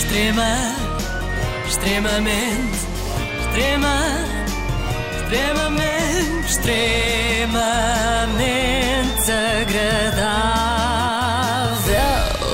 Extrema, extremamente, extrema, extremamente, extremamente agradável.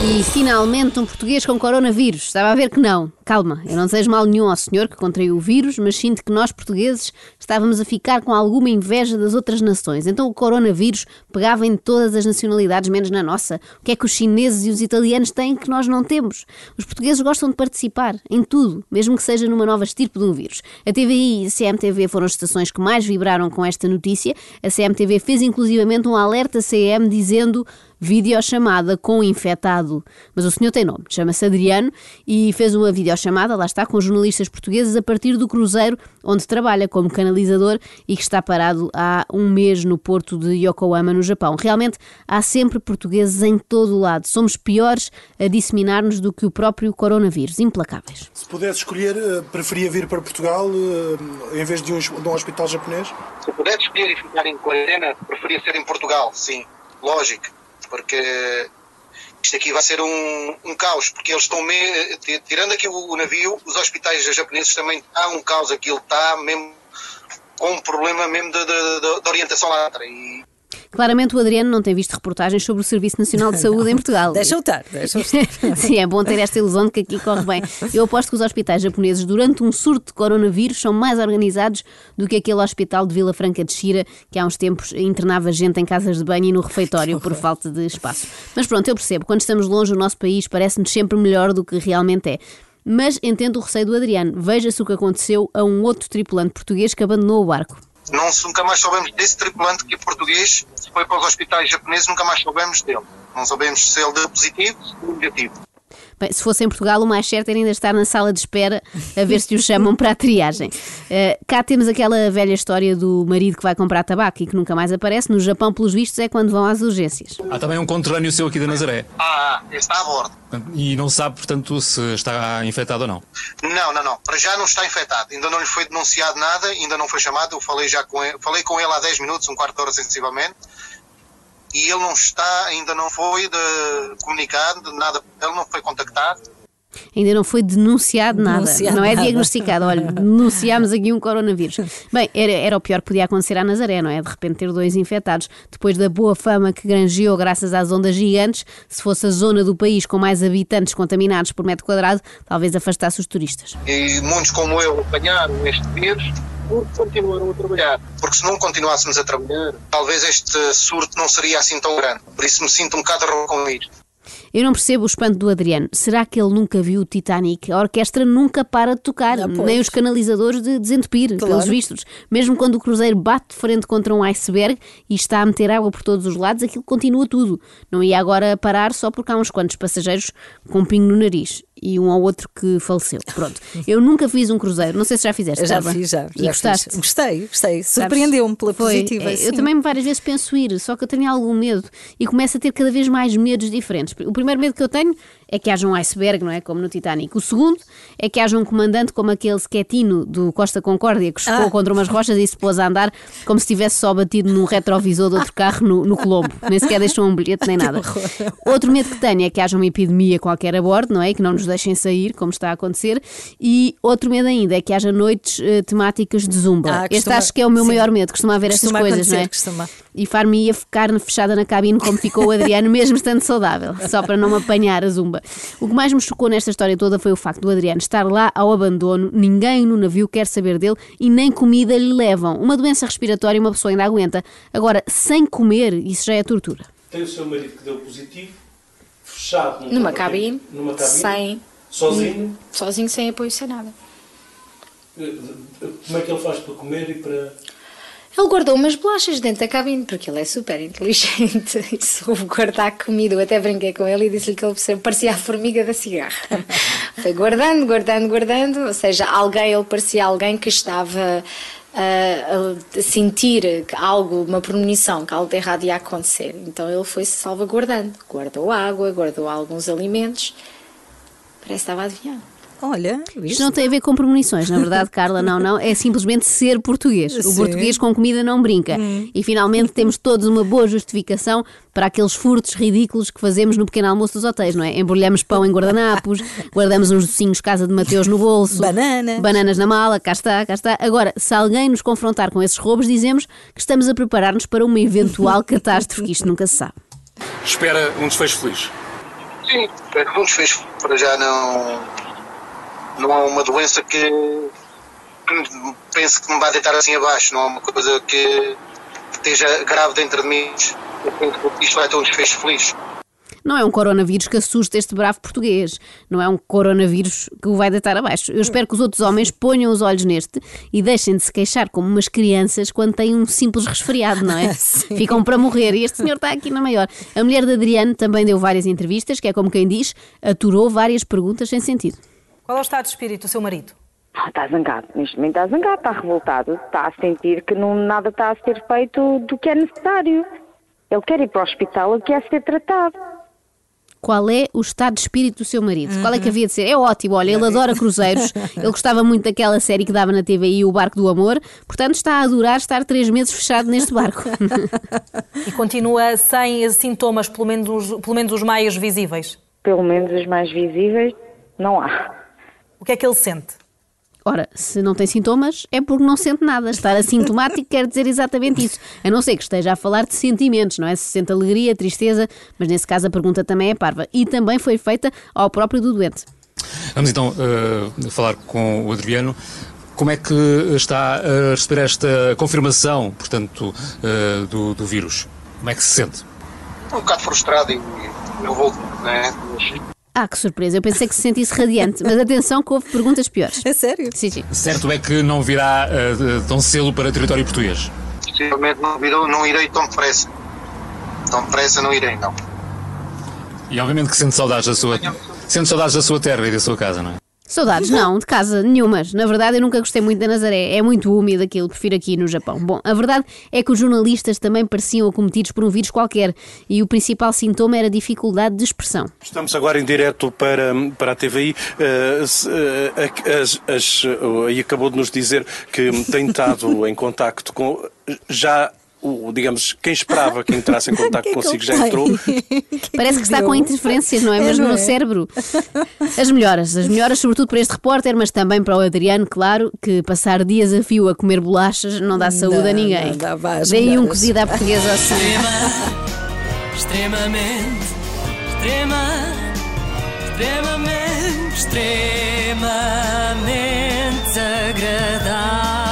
E finalmente um português com coronavírus. Estava a ver que não. Calma, eu não desejo mal nenhum ao senhor que contraiu o vírus, mas sinto que nós portugueses estávamos a ficar com alguma inveja das outras nações. Então o coronavírus pegava em todas as nacionalidades, menos na nossa. O que é que os chineses e os italianos têm que nós não temos? Os portugueses gostam de participar em tudo, mesmo que seja numa nova estirpe de um vírus. A TVI e a CMTV foram as estações que mais vibraram com esta notícia. A CMTV fez inclusivamente um alerta CM dizendo videochamada com infectado. Mas o senhor tem nome, chama-se Adriano e fez uma videochamada, lá está, com jornalistas portugueses a partir do cruzeiro onde trabalha como canalizador e que está parado há um mês no porto de Yokohama, no Japão. Realmente há sempre portugueses em todo o lado. Somos piores a disseminar-nos do que o próprio coronavírus, implacáveis. Se pudesse escolher, eh, preferia vir para Portugal eh, em vez de um, de um hospital japonês? Se pudesse escolher e ficar em quarentena, preferia ser em Portugal, sim, lógico porque isto aqui vai ser um, um caos, porque eles estão, me, tirando aqui o, navio, os hospitais japoneses também há um caos, aquilo está mesmo com um problema mesmo de, de, de, de orientação lá e Claramente o Adriano não tem visto reportagens sobre o Serviço Nacional de Saúde em Portugal. Deixa-o estar, deixa estar. Sim, é bom ter esta ilusão de que aqui corre bem. Eu aposto que os hospitais japoneses, durante um surto de coronavírus, são mais organizados do que aquele hospital de Vila Franca de Xira, que há uns tempos internava gente em casas de banho e no refeitório por falta de espaço. Mas pronto, eu percebo, quando estamos longe, o nosso país parece-nos sempre melhor do que realmente é mas entendo o receio do Adriano. Veja-se o que aconteceu a um outro tripulante português que abandonou o barco. Não, nunca mais soubemos desse tripulante que é português, foi para os hospitais japoneses, nunca mais soubemos dele. Não sabemos se ele deu positivo ou negativo. Bem, se fosse em Portugal, o mais certo era ainda estar na sala de espera a ver se o chamam para a triagem. Uh, cá temos aquela velha história do marido que vai comprar tabaco e que nunca mais aparece. No Japão, pelos vistos, é quando vão às urgências. Há também um conterrâneo seu aqui da Nazaré. Ah, está a bordo. E não sabe, portanto, se está infectado ou não? Não, não, não. Para já não está infectado. Ainda não lhe foi denunciado nada, ainda não foi chamado. Eu falei já com ele, falei com ele há 10 minutos, um quarto de hora sensivelmente e ele não está, ainda não foi de, comunicado, nada, ele não foi contactado. Ainda não foi denunciado nada, denunciado não é nada. diagnosticado. Olha, denunciámos aqui um coronavírus. Bem, era, era o pior que podia acontecer à Nazaré, não é? De repente ter dois infectados. Depois da boa fama que granjeou graças às ondas gigantes, se fosse a zona do país com mais habitantes contaminados por metro quadrado, talvez afastasse os turistas. E muitos como eu apanharam este vírus porque continuaram a trabalhar. Porque se não continuássemos a trabalhar, talvez este surto não seria assim tão grande. Por isso me sinto um bocado com isto. Eu não percebo o espanto do Adriano. Será que ele nunca viu o Titanic? A orquestra nunca para de tocar, ah, nem os canalizadores de desentupir, claro. pelos vistos. Mesmo quando o cruzeiro bate de frente contra um iceberg e está a meter água por todos os lados, aquilo continua tudo. Não ia agora parar só porque há uns quantos passageiros com um pingo no nariz e um ao outro que faleceu. Pronto. Eu nunca fiz um cruzeiro, não sei se já fizeste. Já fiz, já. E já gostaste? Fiz. Gostei, gostei. Surpreendeu-me pela Foi. positiva. É, eu também várias vezes penso ir, só que eu tenho algum medo e começo a ter cada vez mais medos diferentes. O primeiro medo que eu tenho é que haja um iceberg, não é? Como no Titanic. O segundo é que haja um comandante como aquele Schettino do Costa Concórdia que chocou ah. contra umas rochas e se pôs a andar como se tivesse só batido num retrovisor de outro carro no, no Colombo. Nem sequer deixou um bilhete nem nada. Outro medo que tenho é que haja uma epidemia qualquer a bordo, não é? Que não nos deixem sair, como está a acontecer. E outro medo ainda é que haja noites uh, temáticas de zumba. Ah, este acho que é o meu sim. maior medo, costuma haver costuma estas coisas, não é? Costuma. E far-me ia ficar fechada na cabine como ficou o Adriano, mesmo estando saudável, só para não me apanhar a zumba. O que mais me chocou nesta história toda foi o facto do Adriano estar lá ao abandono, ninguém no navio quer saber dele e nem comida lhe levam. Uma doença respiratória uma pessoa ainda aguenta. Agora, sem comer, isso já é tortura. Tem o seu marido que deu positivo, fechado num numa cabine, numa cabine, sem. Sozinho? Sozinho, sem apoio, sem nada. Eh, como é que ele faz para comer e para. Ele guardou umas bolachas dentro da cabine, porque ele é super inteligente e soube guardar comida. Eu até brinquei com ele e disse-lhe que ele parecia a formiga da cigarra. Foi guardando, guardando, guardando, ou seja, alguém, ele parecia alguém que estava a, a sentir algo, uma premonição, que algo de errado ia acontecer. Então ele foi se salvaguardando. Guardou água, guardou alguns alimentos. Parece que estava a adivinhar. Olha, isto não tem a ver com premonições, na verdade, Carla, não, não. É simplesmente ser português. O Sim. português com comida não brinca. Hum. E finalmente temos todos uma boa justificação para aqueles furtos ridículos que fazemos no pequeno almoço dos hotéis, não é? Embrulhamos pão em guardanapos, guardamos uns docinhos casa de Mateus no bolso, bananas, bananas na mala, cá está, cá está. Agora, se alguém nos confrontar com esses roubos, dizemos que estamos a preparar-nos para uma eventual catástrofe, que isto nunca se sabe. Espera um desfecho feliz. Sim, espero que um desfecho para já não não é uma doença que, que penso que me vai deitar assim abaixo, não é uma coisa que, esteja grave dentro de mim. Eu penso que isto vai ter um desfecho feliz. Não é um coronavírus que assusta este bravo português. Não é um coronavírus que o vai deitar abaixo. Eu espero que os outros homens ponham os olhos neste e deixem de se queixar como umas crianças quando têm um simples resfriado, não é? Ficam para morrer. E este senhor está aqui na maior. A mulher de Adriano também deu várias entrevistas, que é como quem diz, aturou várias perguntas sem sentido. Qual é o estado de espírito do seu marido? Ah, está zangado, neste momento está zangado, está revoltado, está a sentir que não, nada está a ser feito do que é necessário. Ele quer ir para o hospital, ele quer ser tratado. Qual é o estado de espírito do seu marido? Uhum. Qual é que havia de ser? É ótimo, olha, ele adora cruzeiros, ele gostava muito daquela série que dava na TVI, O Barco do Amor, portanto está a adorar estar três meses fechado neste barco. e continua sem sintomas, pelo menos, pelo menos os mais visíveis? Pelo menos os mais visíveis, não há. O que é que ele sente? Ora, se não tem sintomas, é porque não sente nada. Estar assintomático quer dizer exatamente isso. A não ser que esteja a falar de sentimentos, não é? Se sente alegria, tristeza, mas nesse caso a pergunta também é parva. E também foi feita ao próprio do doente. Vamos então uh, falar com o Adriano. Como é que está a receber esta confirmação, portanto, uh, do, do vírus? Como é que se sente? Um bocado frustrado e nervoso, não é? Ah, que surpresa. Eu pensei que se sentisse radiante. Mas atenção que houve perguntas piores. É sério? Sim, sim. Certo é que não virá uh, tão cedo para território português? Possivelmente não, virou, não irei tão depressa. Tão depressa não irei, não. E obviamente que sente saudades da sua... Sente saudades da sua terra e da sua casa, não é? Saudades, não, de casa, nenhumas. Na verdade, eu nunca gostei muito da Nazaré. É muito úmido aquilo, prefiro aqui no Japão. Bom, a verdade é que os jornalistas também pareciam acometidos por um vírus qualquer e o principal sintoma era dificuldade de expressão. Estamos agora em direto para, para a TVI. Uh, e acabou de nos dizer que tem estado em contacto com. Já o, digamos, quem esperava que entrasse em contato que consigo é já entrou. Parece que está com interferências, não é? Mesmo é, no é? cérebro. As melhoras, as melhoras, sobretudo para este repórter, mas também para o Adriano, claro, que passar dias a fio a comer bolachas não dá saúde não, a ninguém. Não, dá Daí um cozido à portuguesa assim. Extrema, extremamente, extrema, extremamente, extremamente agradável.